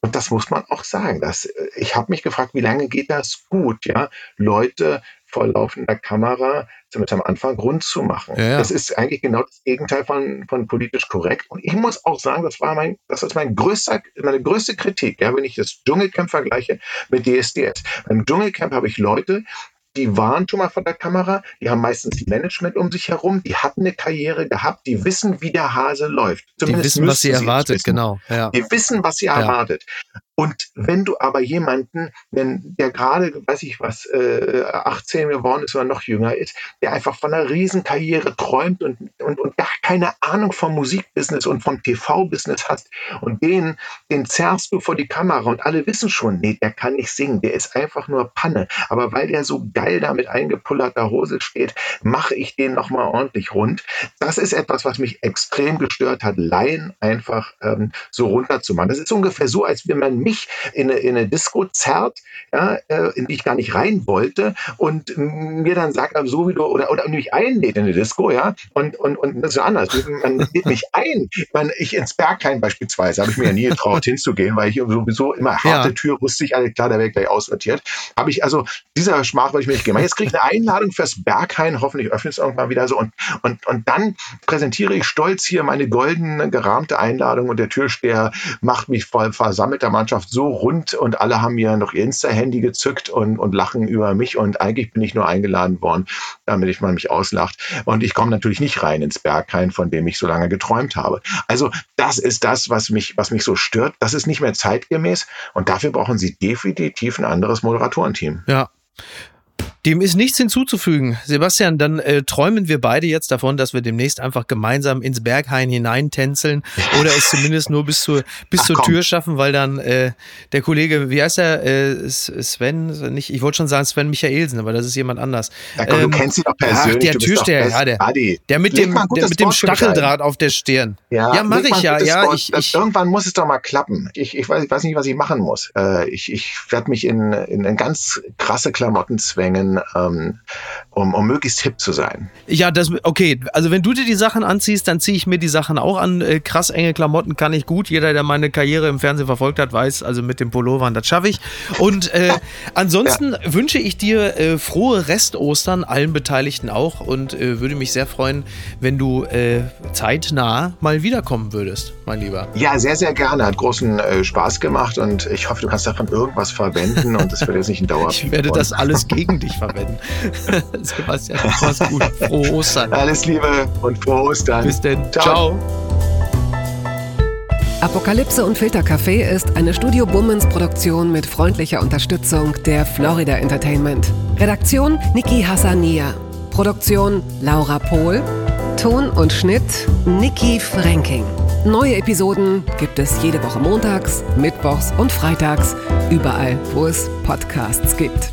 Und das muss man auch sagen. Das, ich habe mich gefragt, wie lange geht das gut, ja? Leute vor laufender Kamera zumindest am Anfang rund zu machen. Ja, ja. Das ist eigentlich genau das Gegenteil von, von politisch korrekt. Und ich muss auch sagen, das war mein, das ist mein größter, meine größte Kritik, ja, wenn ich das Dschungelcamp vergleiche mit DSDS. Beim Dschungelcamp habe ich Leute, die waren schon mal vor der Kamera, die haben meistens Management um sich herum, die hatten eine Karriere gehabt, die wissen, wie der Hase läuft. Zumindest die wissen, was sie erwartet, genau. Ja. Die wissen, was sie erwartet. Und wenn du aber jemanden, wenn der gerade, weiß ich was, äh, 18 geworden ist oder noch jünger ist, der einfach von einer Riesenkarriere träumt und, und, und gar keine Ahnung vom Musikbusiness und vom TV-Business hat und den, den zerrst du vor die Kamera und alle wissen schon, nee, der kann nicht singen, der ist einfach nur Panne. Aber weil der so geil da mit eingepullerter Hose steht, mache ich den nochmal ordentlich rund. Das ist etwas, was mich extrem gestört hat, Laien einfach ähm, so runterzumachen. Das ist ungefähr so, als wenn man mich in eine, in eine Disco zerrt, ja, äh, in die ich gar nicht rein wollte und mir dann sagt, also so wie du, oder, oder mich einlädt in eine Disco, ja, und, und, und das ist anders. Man lädt mich ein. Man, ich ins Berghain beispielsweise, habe ich mir ja nie getraut hinzugehen, weil ich sowieso immer harte ja. Tür wusste ich, alle klar, der wäre gleich aussortiert. Habe ich also, dieser Schmach wollte ich mir nicht geben. Jetzt kriege ich eine Einladung fürs Berghain, hoffentlich öffnet es irgendwann wieder so und, und, und dann präsentiere ich stolz hier meine goldene gerahmte Einladung und der Türsteher macht mich voll versammelter Mannschaft Mannschaft so rund und alle haben mir noch ihr Insta-Handy gezückt und, und lachen über mich und eigentlich bin ich nur eingeladen worden, damit ich mal mich auslacht. Und ich komme natürlich nicht rein ins Berghain, von dem ich so lange geträumt habe. Also das ist das, was mich, was mich so stört. Das ist nicht mehr zeitgemäß und dafür brauchen sie definitiv ein anderes Moderatorenteam. Ja. Dem ist nichts hinzuzufügen. Sebastian, dann äh, träumen wir beide jetzt davon, dass wir demnächst einfach gemeinsam ins Berghain hineintänzeln oder es zumindest nur bis zur, bis Ach, zur Tür schaffen, weil dann äh, der Kollege, wie heißt er, äh, Sven, nicht, ich wollte schon sagen Sven Michaelsen, aber das ist jemand anders. Ja, komm, ähm, du kennst ihn doch persönlich. Ach, der Türsteher, ja, der, der mit dem, der mit dem Stacheldraht auf der Stirn. Ja, ja mache ich ja. ja ich, ich, irgendwann muss es doch mal klappen. Ich, ich, weiß, ich weiß nicht, was ich machen muss. Äh, ich ich werde mich in, in, in ganz krasse Klamotten zwängen ähm, um, um möglichst hip zu sein. Ja, das, okay. Also wenn du dir die Sachen anziehst, dann ziehe ich mir die Sachen auch an. Äh, krass enge Klamotten kann ich gut. Jeder, der meine Karriere im Fernsehen verfolgt hat, weiß, also mit dem Pullovern, das schaffe ich. Und äh, (laughs) ansonsten ja. wünsche ich dir äh, frohe Restostern, allen Beteiligten auch. Und äh, würde mich sehr freuen, wenn du äh, zeitnah mal wiederkommen würdest, mein Lieber. Ja, sehr, sehr gerne. Hat großen äh, Spaß gemacht und ich hoffe, du kannst davon irgendwas verwenden und das wird jetzt nicht ein Dauer. (laughs) ich werde das alles gegen dich verwenden. (laughs) Sebastian, mach's gut. Frohe Ostern. Alles Liebe und frohe Ostern. Bis denn. Ciao. Ciao. Apokalypse und Filtercafé ist eine Studio Bummens Produktion mit freundlicher Unterstützung der Florida Entertainment. Redaktion Niki Hassania. Produktion Laura Pohl. Ton und Schnitt Niki Franking. Neue Episoden gibt es jede Woche montags, mittwochs und freitags, überall, wo es Podcasts gibt.